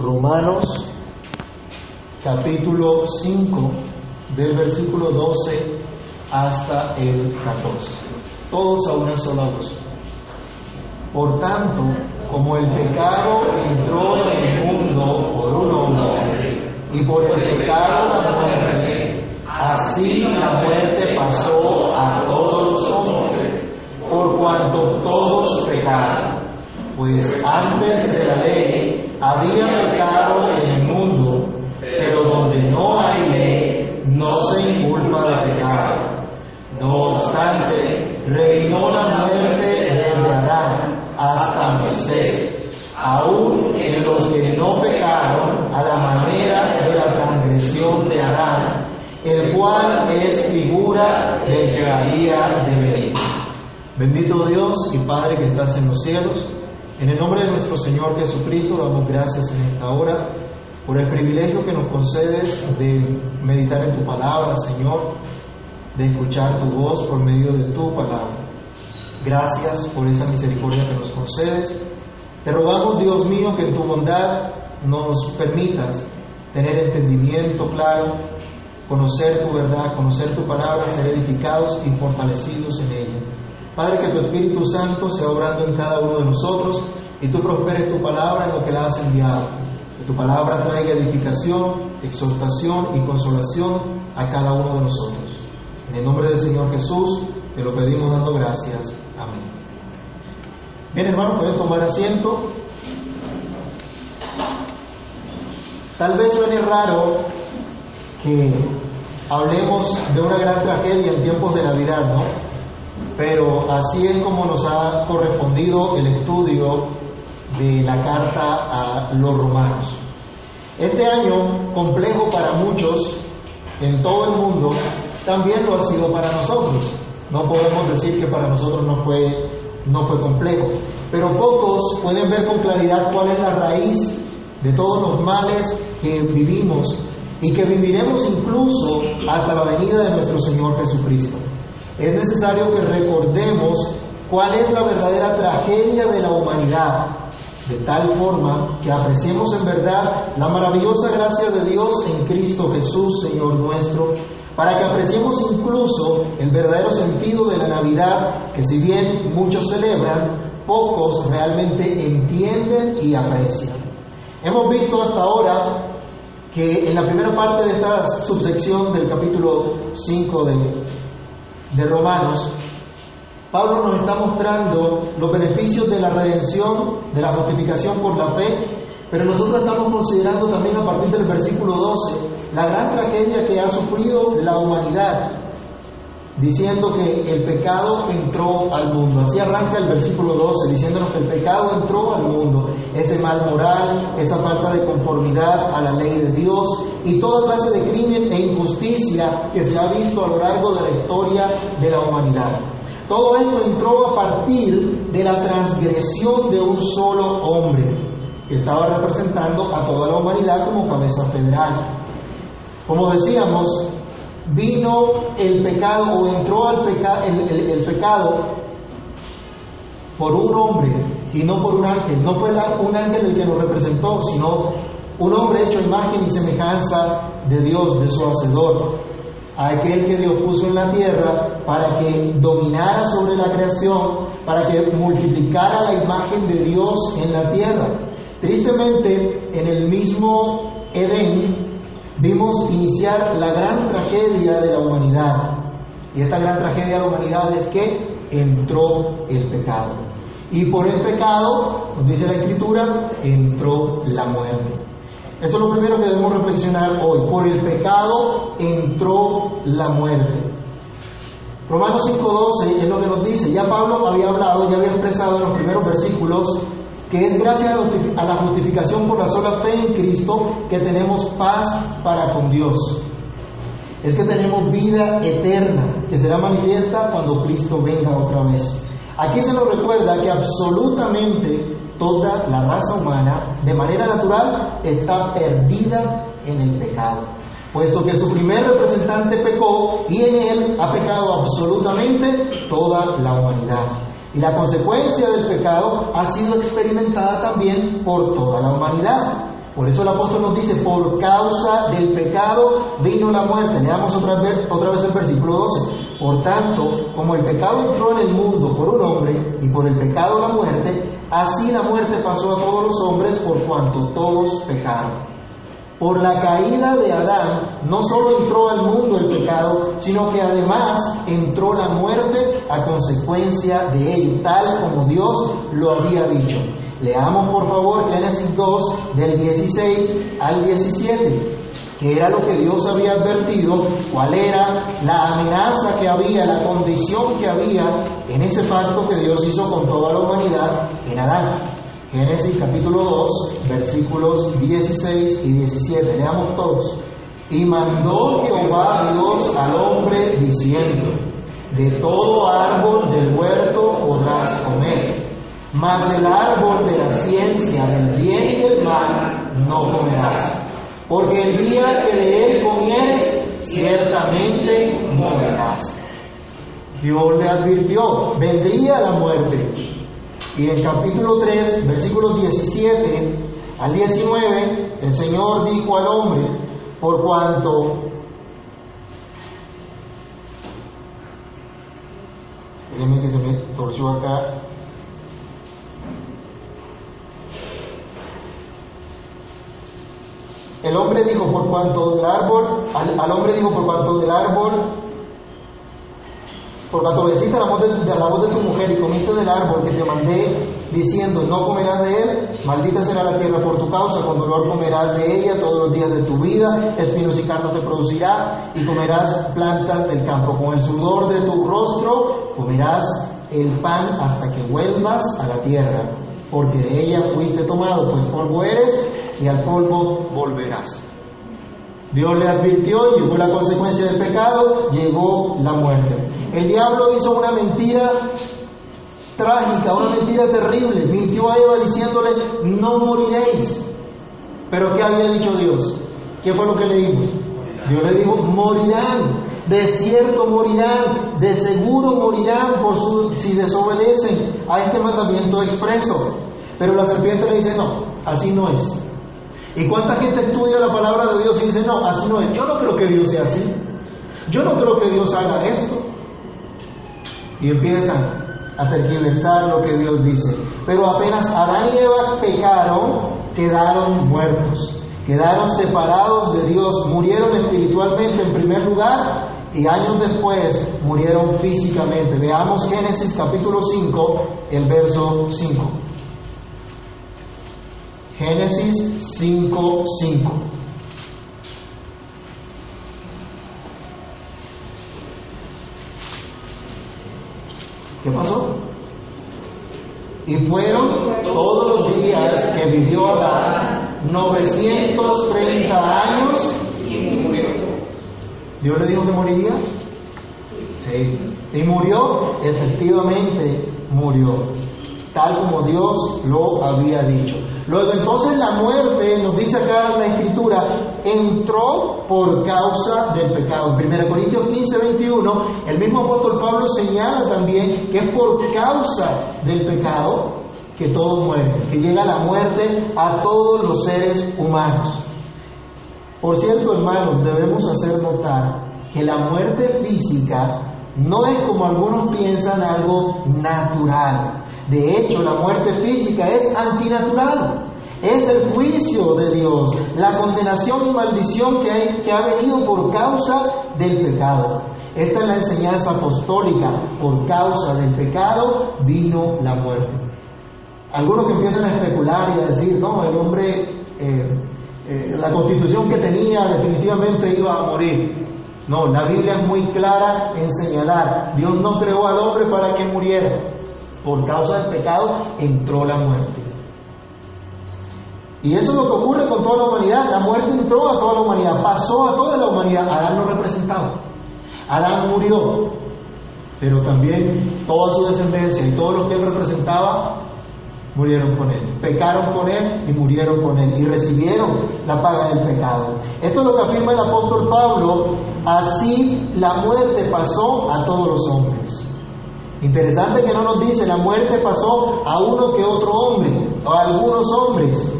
Romanos capítulo 5 del versículo 12 hasta el 14. Todos a una sola voz. Por tanto, como el pecado entró en el mundo por un hombre, y por el pecado la muerte, así la muerte pasó a todos los hombres, por cuanto todos pecaron. Pues antes de la ley había pecado en el mundo, pero donde no hay ley, no se inculpa de pecado. No obstante, reinó la muerte desde Adán hasta Moisés, aún en los que no pecaron a la manera de la transgresión de Adán, el cual es figura del que había de venir. Bendito Dios y Padre que estás en los cielos, en el nombre de nuestro Señor Jesucristo damos gracias en esta hora por el privilegio que nos concedes de meditar en tu palabra, Señor, de escuchar tu voz por medio de tu palabra. Gracias por esa misericordia que nos concedes. Te rogamos, Dios mío, que en tu bondad nos permitas tener entendimiento claro, conocer tu verdad, conocer tu palabra, ser edificados y fortalecidos en ella. Padre, que tu Espíritu Santo sea obrando en cada uno de nosotros y tú prosperes tu palabra en lo que la has enviado. Que tu palabra traiga edificación, exhortación y consolación a cada uno de nosotros. En el nombre del Señor Jesús te lo pedimos dando gracias. Amén. Bien, hermanos, pueden tomar asiento. Tal vez suene raro que hablemos de una gran tragedia en tiempos de Navidad, ¿no? Pero así es como nos ha correspondido el estudio de la carta a los romanos. Este año, complejo para muchos en todo el mundo, también lo ha sido para nosotros. No podemos decir que para nosotros no fue, no fue complejo, pero pocos pueden ver con claridad cuál es la raíz de todos los males que vivimos y que viviremos incluso hasta la venida de nuestro Señor Jesucristo. Es necesario que recordemos cuál es la verdadera tragedia de la humanidad, de tal forma que apreciemos en verdad la maravillosa gracia de Dios en Cristo Jesús, Señor nuestro, para que apreciemos incluso el verdadero sentido de la Navidad, que si bien muchos celebran, pocos realmente entienden y aprecian. Hemos visto hasta ahora que en la primera parte de esta subsección del capítulo 5 de, de Romanos, Pablo nos está mostrando los beneficios de la redención, de la justificación por la fe, pero nosotros estamos considerando también a partir del versículo 12 la gran tragedia que ha sufrido la humanidad, diciendo que el pecado entró al mundo. Así arranca el versículo 12, diciéndonos que el pecado entró al mundo, ese mal moral, esa falta de conformidad a la ley de Dios y toda clase de crimen e injusticia que se ha visto a lo largo de la historia de la humanidad. Todo esto entró a partir de la transgresión de un solo hombre, que estaba representando a toda la humanidad como cabeza federal. Como decíamos, vino el pecado o entró al el, el, pecado por un hombre y no por un ángel. No fue un ángel el que nos representó, sino un hombre hecho imagen y semejanza de Dios, de su hacedor. Aquel que Dios puso en la tierra para que dominara sobre la creación, para que multiplicara la imagen de Dios en la tierra. Tristemente, en el mismo Edén, vimos iniciar la gran tragedia de la humanidad. Y esta gran tragedia de la humanidad es que entró el pecado. Y por el pecado, nos dice la Escritura, entró la muerte. Eso es lo primero que debemos reflexionar hoy. Por el pecado entró la muerte. Romanos 5.12 es lo que nos dice. Ya Pablo había hablado, ya había expresado en los primeros versículos que es gracias a la justificación por la sola fe en Cristo que tenemos paz para con Dios. Es que tenemos vida eterna que será manifiesta cuando Cristo venga otra vez. Aquí se nos recuerda que absolutamente toda la raza humana, de manera natural, está perdida en el pecado, puesto que su primer representante pecó y en él ha pecado absolutamente toda la humanidad. Y la consecuencia del pecado ha sido experimentada también por toda la humanidad. Por eso el apóstol nos dice, por causa del pecado vino la muerte. Leamos otra vez, otra vez el versículo 12. Por tanto, como el pecado entró en el mundo por un hombre y por el pecado la muerte, así la muerte pasó a todos los hombres por cuanto todos pecaron. Por la caída de Adán no solo entró al mundo el pecado, sino que además entró la muerte a consecuencia de él, tal como Dios lo había dicho. Leamos por favor Génesis 2 del 16 al 17 que era lo que Dios había advertido, cuál era la amenaza que había, la condición que había en ese pacto que Dios hizo con toda la humanidad en Adán. Génesis capítulo 2, versículos 16 y 17. Leamos todos. Y mandó Jehová Dios al hombre diciendo, de todo árbol del huerto podrás comer, mas del árbol de la ciencia del bien y del mal no comerás, porque el día que de él comieres, ciertamente morirás. Dios le advirtió, vendría la muerte, y en capítulo 3, versículos 17 al 19, el Señor dijo al hombre, por cuanto que se me torció acá. El hombre dijo por cuanto del árbol, al, hombre dijo por cuanto del árbol por cuanto obedeciste la, voz de, la voz de tu mujer y comiste del árbol que te mandé, diciendo, no comerás de él, maldita será la tierra por tu causa, con dolor comerás de ella todos los días de tu vida, espinos y carnos te producirá, y comerás plantas del campo. Con el sudor de tu rostro comerás el pan hasta que vuelvas a la tierra, porque de ella fuiste tomado, pues polvo eres, y al polvo volverás. Dios le advirtió, llegó la consecuencia del pecado, llegó la muerte. El diablo hizo una mentira trágica, una mentira terrible. Mintió a Eva diciéndole, no moriréis. Pero ¿qué había dicho Dios? ¿Qué fue lo que le dijo? Dios le dijo, morirán, de cierto morirán, de seguro morirán por si desobedecen a este mandamiento expreso. Pero la serpiente le dice, no, así no es. ¿Y cuánta gente estudia la palabra de Dios y dice, no, así no es? Yo no creo que Dios sea así. Yo no creo que Dios haga esto. Y empiezan a tergiversar lo que Dios dice. Pero apenas Adán y Eva pecaron, quedaron muertos. Quedaron separados de Dios, murieron espiritualmente en primer lugar y años después murieron físicamente. Veamos Génesis capítulo 5, el verso 5. Génesis 5:5. 5. ¿Qué pasó? Y fueron todos los días que vivió Adán 930 años y murió. ¿Dios le dijo que moriría? Sí. ¿Y murió? Efectivamente murió, tal como Dios lo había dicho. Luego entonces la muerte, nos dice acá la escritura, entró por causa del pecado. En 1 Corintios 15, 21, el mismo apóstol Pablo señala también que es por causa del pecado que todos mueren, que llega la muerte a todos los seres humanos. Por cierto, hermanos, debemos hacer notar que la muerte física no es como algunos piensan algo natural. De hecho, la muerte física es antinatural. Es el juicio de Dios, la condenación y maldición que, ha venido por causa del pecado. Esta es la enseñanza apostólica. Por causa del pecado vino la muerte. Algunos que empiezan a especular y a decir, no, el hombre, eh, eh, la constitución que tenía definitivamente iba a morir. No, la Biblia es muy clara en señalar, Dios no creó al hombre para que muriera. Por causa del pecado entró la muerte. Y eso es lo que ocurre con toda la humanidad. La muerte entró a toda la humanidad, pasó a toda la humanidad. Adán lo representaba. Adán murió, pero también toda su descendencia y todo lo que él representaba murieron con él. Pecaron con él y murieron con él y recibieron la paga del pecado. Esto es lo que afirma el apóstol Pablo. Así la muerte pasó a todos los hombres. Interesante que no nos dice la muerte pasó a uno que otro hombre, o a algunos hombres.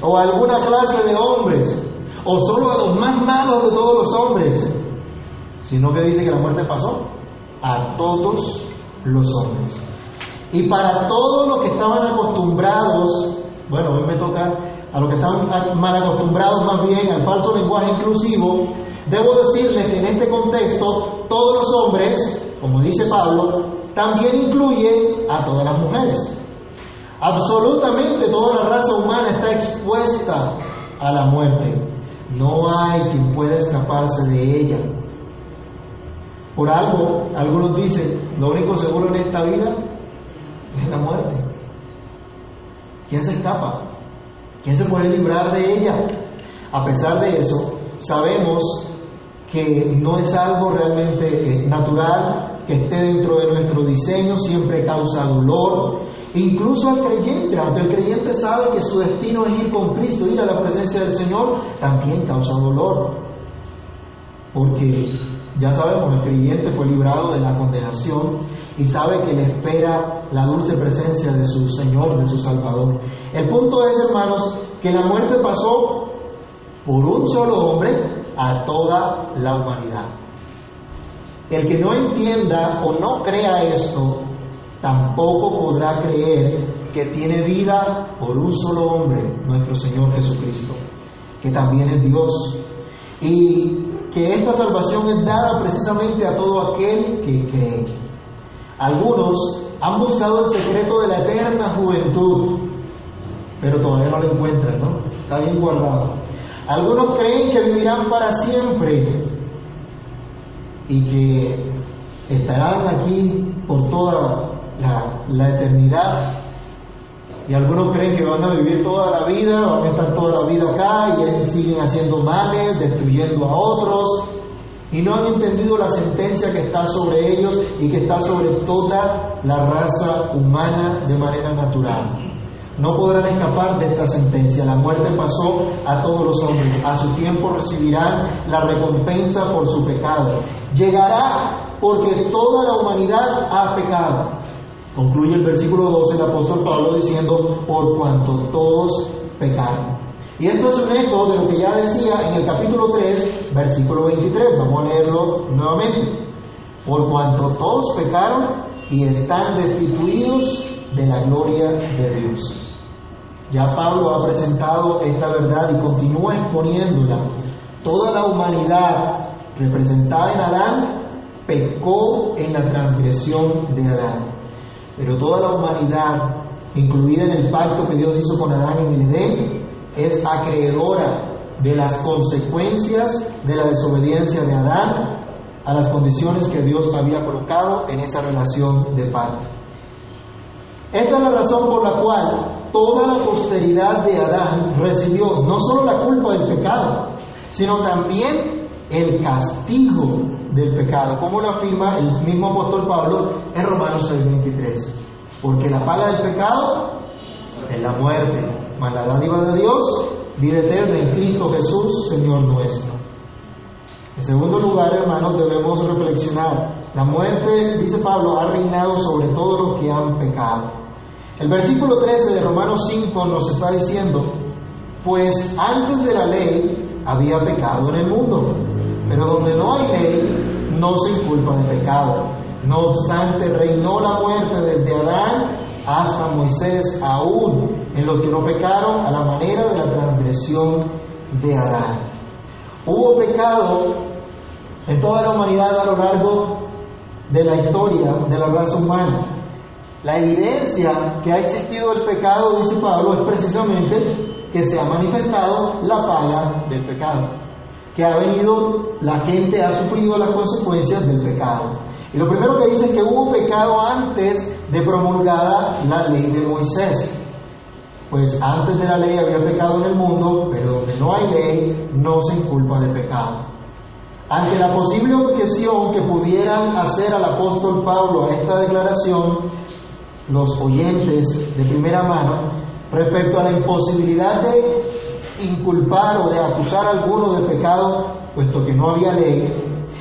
o a alguna clase de hombres, o solo a los más malos de todos los hombres, sino que dice que la muerte pasó a todos los hombres. Y para todos los que estaban acostumbrados, bueno, hoy me toca a los que están mal acostumbrados más bien al falso lenguaje inclusivo, debo decirles que en este contexto todos los hombres, como dice Pablo, también incluye a todas las mujeres. Absolutamente toda la raza humana está expuesta a la muerte. No hay quien pueda escaparse de ella. Por algo, algunos dicen, lo único seguro en esta vida es la muerte. ¿Quién se escapa? ¿Quién se puede librar de ella? A pesar de eso, sabemos que no es algo realmente eh, natural, que esté dentro de nuestro diseño, siempre causa dolor, incluso al creyente, aunque el creyente sabe que su destino es ir con Cristo, ir a la presencia del Señor, también causa dolor, porque ya sabemos, el creyente fue librado de la condenación y sabe que le espera la dulce presencia de su Señor, de su Salvador. El punto es, hermanos, que la muerte pasó por un solo hombre a toda la humanidad. El que no entienda o no crea esto, tampoco podrá creer que tiene vida por un solo hombre, nuestro Señor Jesucristo, que también es Dios. Y que esta salvación es dada precisamente a todo aquel que cree. Algunos han buscado el secreto de la eterna juventud, pero todavía no lo encuentran, ¿no? Está bien guardado. Algunos creen que vivirán para siempre y que estarán aquí por toda la, eternidad y algunos creen que van a vivir toda la vida, van a estar toda la vida acá y siguen haciendo males, destruyendo a otros. Y no han entendido la sentencia que está sobre ellos y que está sobre toda la raza humana de manera natural. No podrán escapar de esta sentencia. La muerte pasó a todos los hombres. A su tiempo recibirán la recompensa por su pecado. Llegará porque toda la humanidad ha pecado. Concluye el versículo 12 el apóstol Pablo diciendo, por cuanto todos pecaron. Y esto es un eco de lo que ya decía en el capítulo 3, versículo 23. Vamos a leerlo nuevamente. Por cuanto todos pecaron y están destituidos de la gloria de Dios. Ya Pablo ha presentado esta verdad y continúa exponiéndola. Toda la humanidad representada en Adán pecó en la transgresión de Adán. Pero toda la humanidad, incluida en el pacto que Dios hizo con Adán en el Edén, es acreedora de las consecuencias de la desobediencia de Adán a las condiciones que Dios había colocado en esa relación de pacto. Esta es la razón por la cual toda la posteridad de Adán recibió no solo la culpa del pecado, sino también el castigo del pecado, como lo afirma el mismo apóstol Pablo en Romanos 6:23. Porque la paga del pecado es la muerte, mas la dádiva de Dios, vida eterna en Cristo Jesús, Señor nuestro. En segundo lugar, hermanos, debemos reflexionar. La muerte, dice Pablo, ha reinado sobre todos los que han pecado. El versículo 13 de Romanos 5 nos está diciendo, pues antes de la ley había pecado en el mundo, pero donde no hay ley, no se inculpa de pecado. No obstante, reinó la muerte desde Adán hasta Moisés, aún en los que no pecaron a la manera de la transgresión de Adán. Hubo pecado en toda la humanidad a lo largo de la historia de la raza humana. La evidencia que ha existido el pecado, dice Pablo, es precisamente que se ha manifestado la paga del pecado que ha venido, la gente ha sufrido las consecuencias del pecado. Y lo primero que dice es que hubo pecado antes de promulgada la ley de Moisés. Pues antes de la ley había pecado en el mundo, pero donde no hay ley no se inculpa de pecado. Ante la posible objeción que pudieran hacer al apóstol Pablo a esta declaración, los oyentes de primera mano, respecto a la imposibilidad de inculpar o de acusar a alguno de pecado, puesto que no había ley,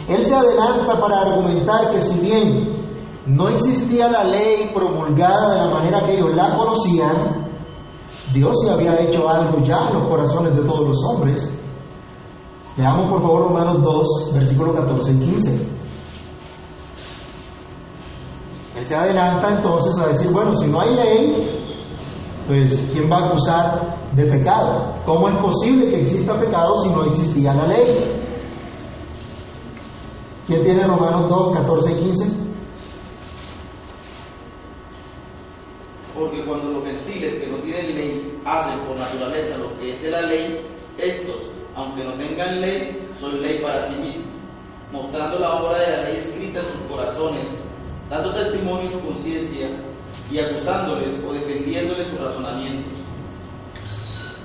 él se adelanta para argumentar que si bien no existía la ley promulgada de la manera que ellos la conocían, Dios sí había hecho algo ya en los corazones de todos los hombres. Leamos por favor Romanos 2, versículos 14 y 15. Se adelanta entonces a decir, bueno, si no hay ley, pues ¿quién va a acusar de pecado? ¿Cómo es posible que exista pecado si no existía la ley? ¿Quién tiene Romanos 2, 14 y 15? Porque cuando los gentiles que no tienen ley hacen por naturaleza lo que es de la ley, estos, aunque no tengan ley, son ley para sí mismos, mostrando la obra de la ley escrita en sus corazones, dando testimonio su conciencia y acusándoles o defendiéndoles sus razonamientos.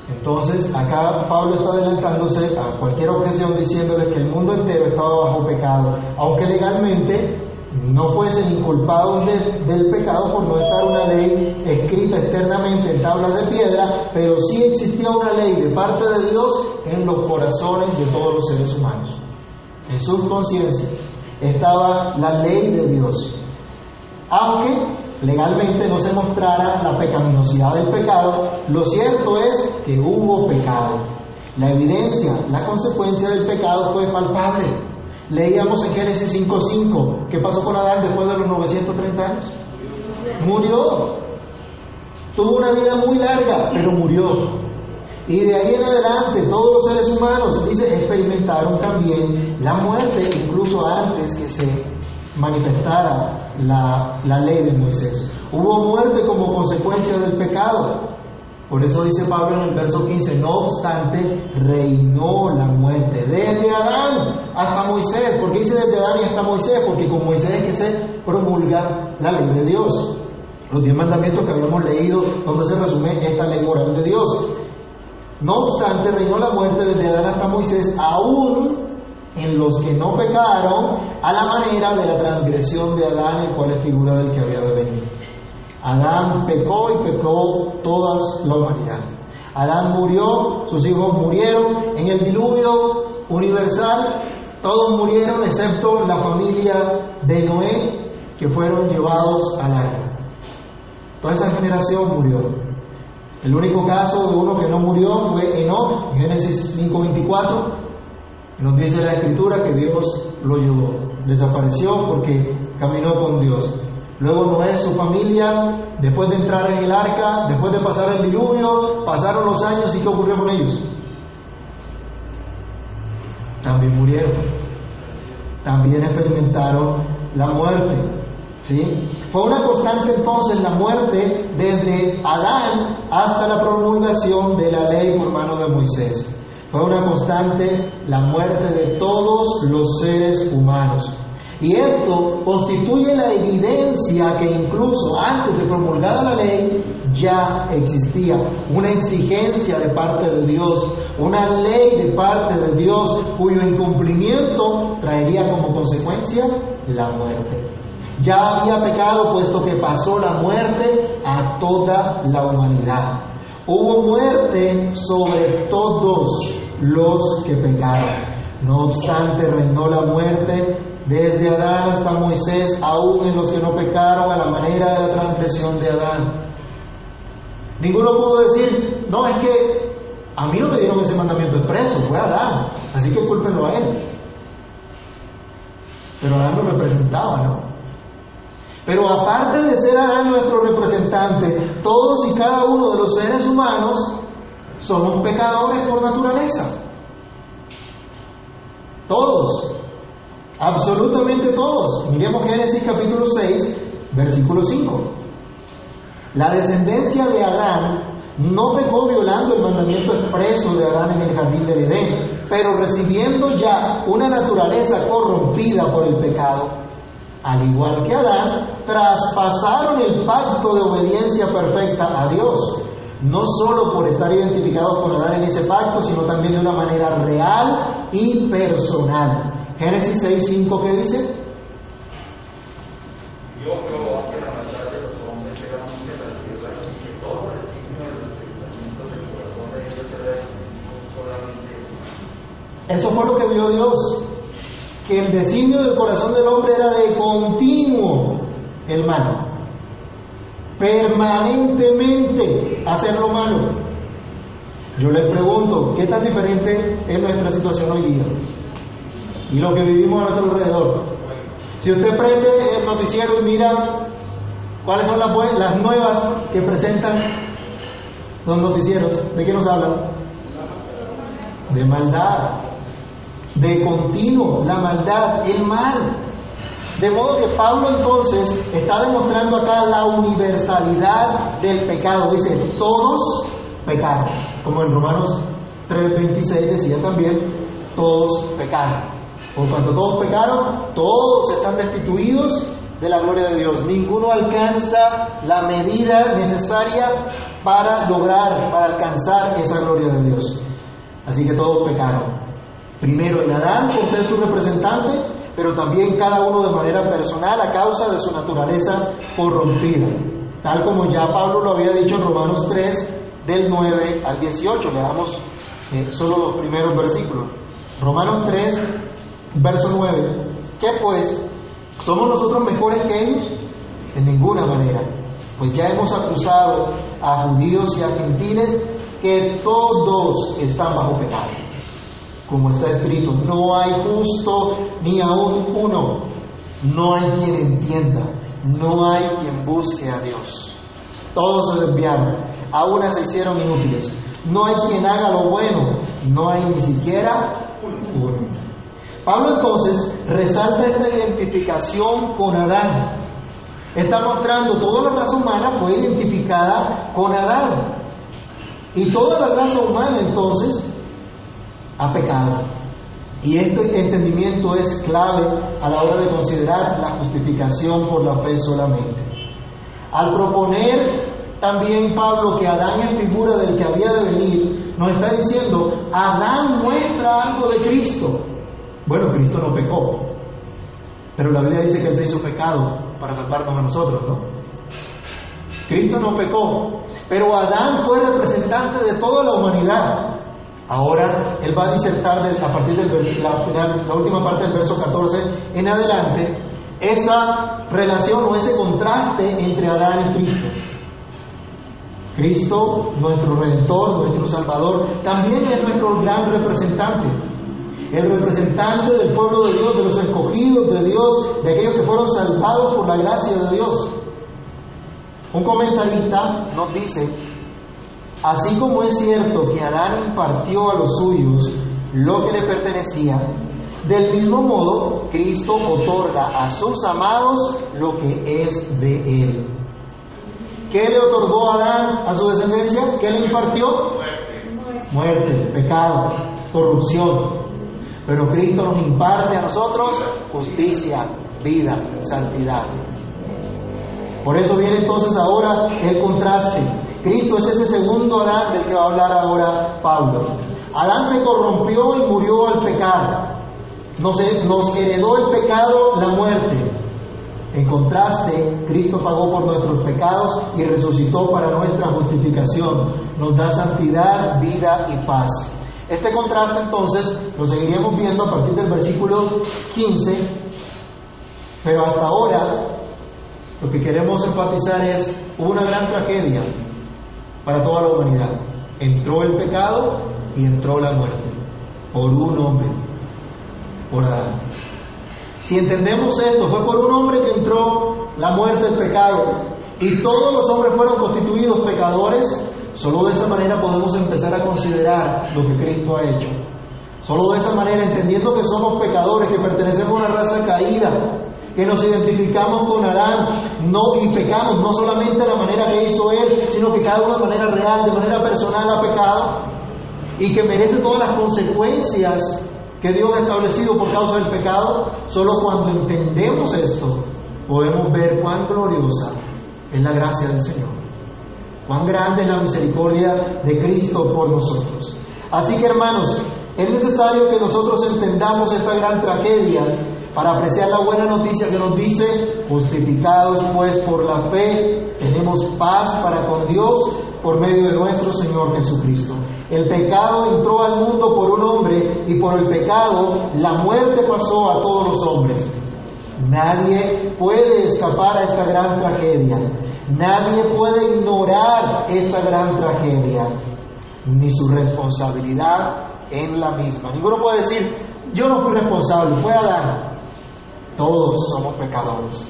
Entonces, acá Pablo está adelantándose a cualquier objeción diciéndole que el mundo entero estaba bajo pecado, aunque legalmente no fuesen inculpados del pecado por no estar una ley escrita externamente en tablas de piedra, pero sí existía una ley de parte de Dios en los corazones de todos los seres humanos. En sus conciencias estaba la ley de Dios. Aunque legalmente no se mostrara la pecaminosidad del pecado, lo cierto es que hubo pecado. La evidencia, la consecuencia del pecado fue palpable. Leíamos en Génesis 5.5, ¿qué pasó con Adán después de los 930 años? Murió. Tuvo una vida muy larga, pero murió. Y de ahí en adelante todos los seres humanos, dice, experimentaron también la muerte, incluso antes que se manifestara la, ley de Moisés. Hubo muerte como consecuencia del pecado. Por eso dice Pablo en el verso 15, no obstante, reinó la muerte desde Adán hasta Moisés. ¿Por qué dice desde Adán y hasta Moisés? Porque con Moisés es que se promulga la ley de Dios. Los diez mandamientos que habíamos leído, donde se resume esta ley moral de Dios. No obstante, reinó la muerte desde Adán hasta Moisés, aún en los que no pecaron a la manera de la transgresión de Adán, el cual es figura del que había de venir. Adán pecó y pecó toda la humanidad. Adán murió, sus hijos murieron, en el diluvio universal todos murieron excepto la familia de Noé que fueron llevados al arca. Toda esa generación murió. El único caso de uno que no murió fue Enoch, en Génesis 5:24, nos dice la escritura que Dios lo llevó, desapareció porque caminó con Dios. Luego Noé, su familia, después de entrar en el arca, después de pasar el diluvio, pasaron los años y ¿qué ocurrió con ellos? También murieron. También experimentaron la muerte. ¿Sí? Fue una constante entonces la muerte desde Adán hasta la promulgación de la ley por mano de Moisés. Fue una constante la muerte de todos los seres humanos. Y esto constituye la evidencia que incluso antes de promulgada la ley ya existía una exigencia de parte de Dios, una ley de parte de Dios cuyo incumplimiento traería como consecuencia la muerte. Ya había pecado puesto que pasó la muerte a toda la humanidad. Hubo muerte sobre todos los que pecaron. No obstante, reinó la muerte desde Adán hasta Moisés, aún en los que no pecaron a la manera de la transgresión de Adán. Ninguno pudo decir, no, es que a mí no me dieron ese mandamiento expreso, fue Adán, así que cúlpenlo a él. Pero Adán lo representaba, ¿no? Pero aparte de ser Adán nuestro representante, todos y cada uno de los seres humanos somos pecadores por naturaleza. Todos, absolutamente todos. Miremos Génesis capítulo 6, versículo 5. La descendencia de Adán no pecó violando el mandamiento expreso de Adán en el jardín del Edén, pero recibiendo ya una naturaleza corrompida por el pecado, al igual que Adán, traspasaron el pacto de obediencia perfecta a Dios, no solo por estar identificados con Adán en ese pacto, sino también de una manera real y personal. Génesis 6.5, ¿qué dice? Eso fue lo que vio Dios, que el designio del corazón del hombre era de continuo el mal. Permanentemente hacer lo malo. Yo les pregunto, ¿qué tan diferente es nuestra situación hoy día? Y lo que vivimos a nuestro alrededor. Si usted prende el noticiero y mira cuáles son las, las nuevas que presentan los noticieros, ¿de qué nos hablan? De maldad, de continuo, la maldad, el mal. De modo que Pablo entonces está demostrando acá la universalidad del pecado. Dice, todos pecaron. Como en Romanos 3:26 decía también, todos pecaron. Por cuanto todos pecaron, todos están destituidos de la gloria de Dios. Ninguno alcanza la medida necesaria para lograr, para alcanzar esa gloria de Dios. Así que todos pecaron. Primero en Adán por ser su representante, pero también cada uno de manera personal a causa de su naturaleza corrompida. Tal como ya Pablo lo había dicho en Romanos 3, del 9 al 18. Leamos eh, solo los primeros versículos. Romanos 3, verso 9. ¿Qué pues? ¿Somos nosotros mejores que ellos? En ninguna manera. Pues ya hemos acusado a judíos y a gentiles que todos están bajo pecado. Como está escrito, no hay justo ni aún uno. No hay quien entienda. No hay quien busque a Dios. Todos se desviaron. Aún se hicieron inútiles. No hay quien haga lo bueno. No hay ni siquiera uno. Pablo entonces resalta esta identificación con Adán. Está mostrando toda la raza humana fue identificada con Adán. Y toda la raza humana entonces ha pecado. Y este entendimiento es clave a la hora de considerar la justificación por la fe solamente. Al proponer también Pablo que Adán es figura del que había de venir, nos está diciendo, Adán muestra algo de Cristo. Bueno, Cristo no pecó, pero la Biblia dice que Él se hizo pecado para salvarnos a nosotros, ¿no? Cristo no pecó, pero Adán fue representante de toda la humanidad. Ahora Él va a disertar a partir del la, la última parte del verso 14 en adelante esa relación o ese contraste entre Adán y Cristo. Cristo, nuestro Redentor, nuestro Salvador, también es nuestro gran representante el representante del pueblo de Dios, de los escogidos de Dios, de aquellos que fueron salvados por la gracia de Dios. Un comentarista nos dice, así como es cierto que Adán impartió a los suyos lo que le pertenecía, del mismo modo Cristo otorga a sus amados lo que es de él. ¿Qué le otorgó Adán a su descendencia? ¿Qué le impartió? Muerte, Muerte pecado, corrupción, pero Cristo nos imparte a nosotros justicia, vida, santidad. Por eso viene entonces ahora el contraste. Cristo es ese segundo Adán del que va a hablar ahora Pablo. Adán se corrompió y murió al pecar. Nos, heredó el pecado, la muerte. En contraste, Cristo pagó por nuestros pecados y resucitó para nuestra justificación. Nos da santidad, vida y paz. Este contraste entonces lo seguiríamos viendo a partir del versículo 15, pero hasta ahora lo que queremos enfatizar es, hubo una gran tragedia para toda la humanidad. Entró el pecado y entró la muerte por un hombre, por Adán. Si entendemos esto, fue por un hombre que entró la muerte, el pecado, y todos los hombres fueron constituidos pecadores, Solo de esa manera podemos empezar a considerar lo que Cristo ha hecho. Solo de esa manera, entendiendo que somos pecadores, que pertenecemos a una raza caída, que nos identificamos con Adán, no y pecamos no solamente de la manera que hizo él, sino que cada uno de manera real, de manera personal ha pecado y que merece todas las consecuencias que Dios ha establecido por causa del pecado, solo cuando entendemos esto podemos ver cuán gloriosa es la gracia del Señor. Cuán grande es la misericordia de Cristo por nosotros. Así que hermanos, es necesario que nosotros entendamos esta gran tragedia para apreciar la buena noticia que nos dice, justificados pues por la fe, tenemos paz para con Dios por medio de nuestro Señor Jesucristo. El pecado entró al mundo por un hombre y por el pecado la muerte pasó a todos los hombres. Nadie puede escapar a esta gran tragedia. Nadie puede ignorar esta gran tragedia ni su responsabilidad en la misma. Ninguno puede decir, yo no fui responsable, fue Adán. Todos somos pecadores.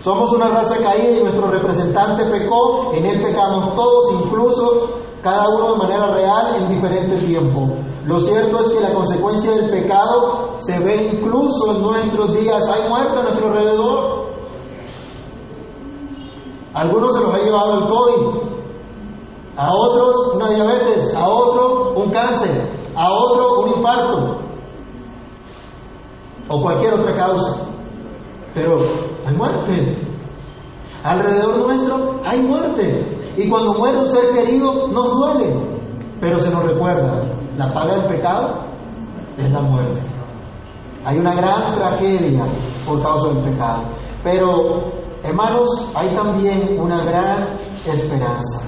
Somos una raza caída y nuestro representante pecó, en él pecamos todos, incluso cada uno de manera real en diferente tiempo. Lo cierto es que la consecuencia del pecado se ve incluso en nuestros días. Hay muerte a nuestro alrededor. algunos se los ha llevado el COVID, a otros una diabetes, a otro un cáncer, a otro un infarto o cualquier otra causa. Pero hay muerte. Alrededor nuestro hay muerte. Y cuando muere un ser querido nos duele. Pero se nos recuerda, la paga del pecado es la muerte. Hay una gran tragedia por causa del pecado. Pero, hermanos, hay también una gran esperanza.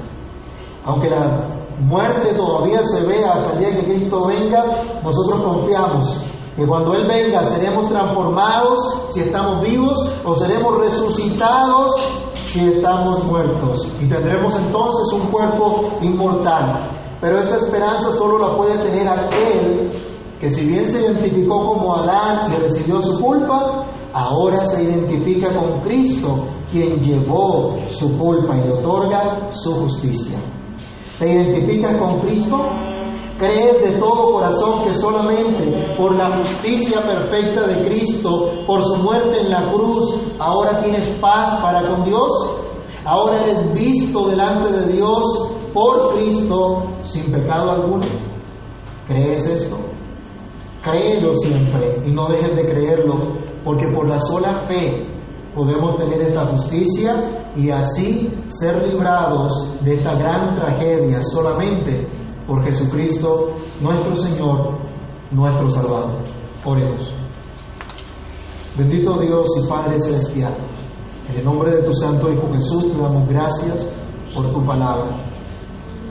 Aunque la muerte todavía se vea hasta el día que Cristo venga, nosotros confiamos que cuando Él venga seremos transformados si estamos vivos o seremos resucitados si estamos muertos y tendremos entonces un cuerpo inmortal. Pero esta esperanza solo la puede tener aquel que si bien se identificó como Adán y recibió su culpa, ahora se identifica con Cristo, quien llevó su culpa y le otorga su justicia. ¿Te identificas con Cristo? ¿Crees de todo corazón que solamente por la justicia perfecta de Cristo, por su muerte en la cruz, ahora tienes paz para con Dios? Ahora eres visto delante de Dios por Cristo sin pecado alguno. ¿Crees esto? Créelo siempre y no dejes de creerlo, porque por la sola fe podemos tener esta justicia y así ser librados de esta gran tragedia solamente por Jesucristo nuestro Señor, nuestro Salvador. Oremos. Bendito Dios y Padre Celestial, en el nombre de tu Santo Hijo Jesús te damos gracias por tu palabra.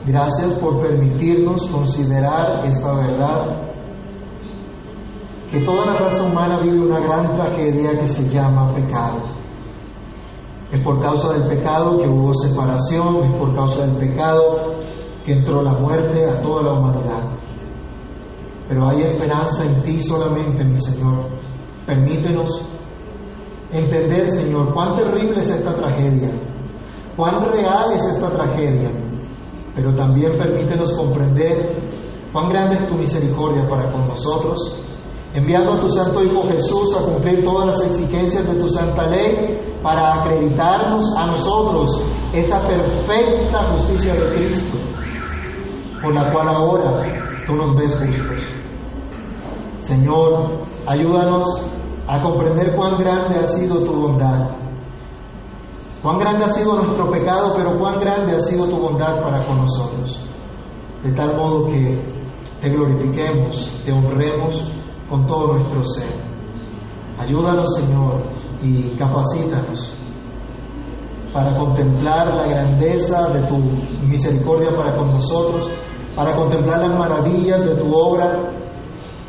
Gracias por permitirnos considerar esta verdad, que toda la raza humana vive una gran tragedia que se llama pecado. Es por causa del pecado que hubo separación, es por causa del pecado que entró la muerte a toda la humanidad. Pero hay esperanza en ti solamente, mi Señor. Permítenos entender, Señor, cuán terrible es esta tragedia, cuán real es esta tragedia, pero también permítenos comprender cuán grande es tu misericordia para con nosotros enviando a tu Santo Hijo Jesús a cumplir todas las exigencias de tu santa ley para acreditarnos a nosotros esa perfecta justicia de Cristo, por la cual ahora tú nos ves justos. Señor, ayúdanos a comprender cuán grande ha sido tu bondad, cuán grande ha sido nuestro pecado, pero cuán grande ha sido tu bondad para con nosotros, de tal modo que te glorifiquemos, te honremos, con todo nuestro ser. Ayúdanos, Señor, y capacítanos para contemplar la grandeza de tu misericordia para con nosotros, para contemplar las maravillas de tu obra,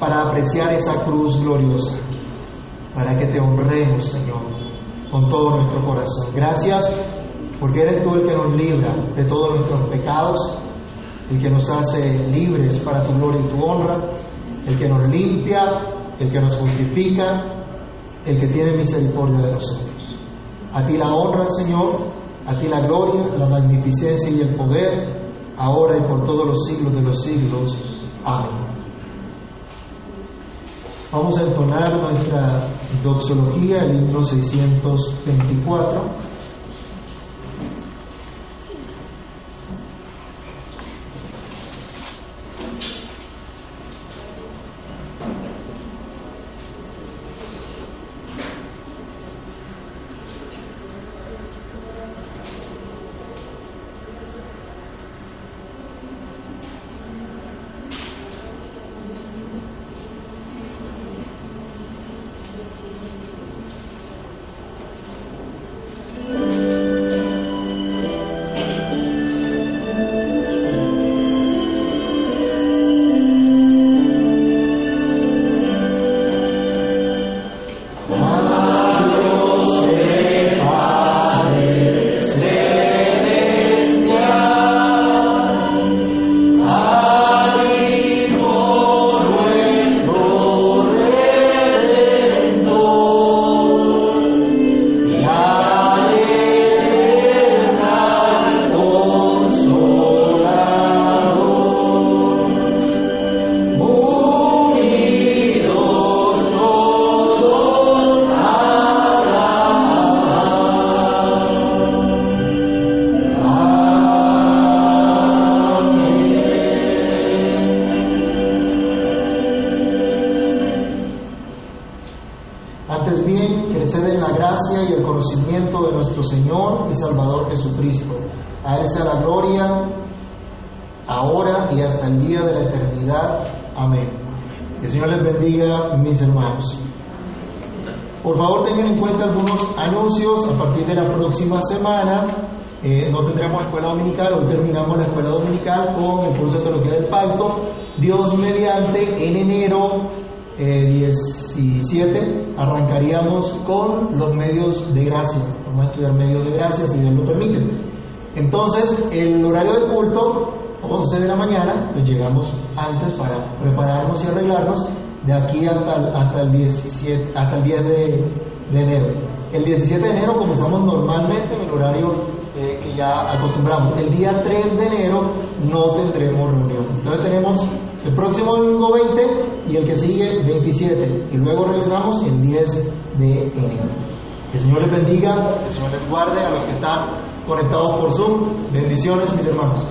para apreciar esa cruz gloriosa, para que te honremos, Señor, con todo nuestro corazón. Gracias porque eres tú el que nos libra de todos nuestros pecados, el que nos hace libres para tu gloria y tu honra el que nos limpia, el que nos justifica, el que tiene misericordia de nosotros. A ti la honra, Señor, a ti la gloria, la magnificencia y el poder, ahora y por todos los siglos de los siglos. Amén. Vamos a entonar nuestra doxología, el himno 624. Eh, no tendremos escuela dominical, hoy terminamos la escuela dominical con el curso de teología del pacto. Dios mediante, en enero 17 eh, arrancaríamos con los medios de gracia. Vamos a estudiar medios de gracia si Dios lo permite. Entonces, el horario del culto, 11 de la mañana, pues llegamos antes para prepararnos y arreglarnos de aquí hasta el, 17, hasta el 10 de, enero. El 17 de enero comenzamos normalmente en el horario eh, que ya acostumbramos. El día 3 de enero no tendremos reunión. Entonces tenemos el próximo domingo 20 y el que sigue 27. Y luego regresamos el 10 de enero. Que el Señor les bendiga, que el Señor les guarde a los que están conectados por Zoom. Bendiciones, mis hermanos.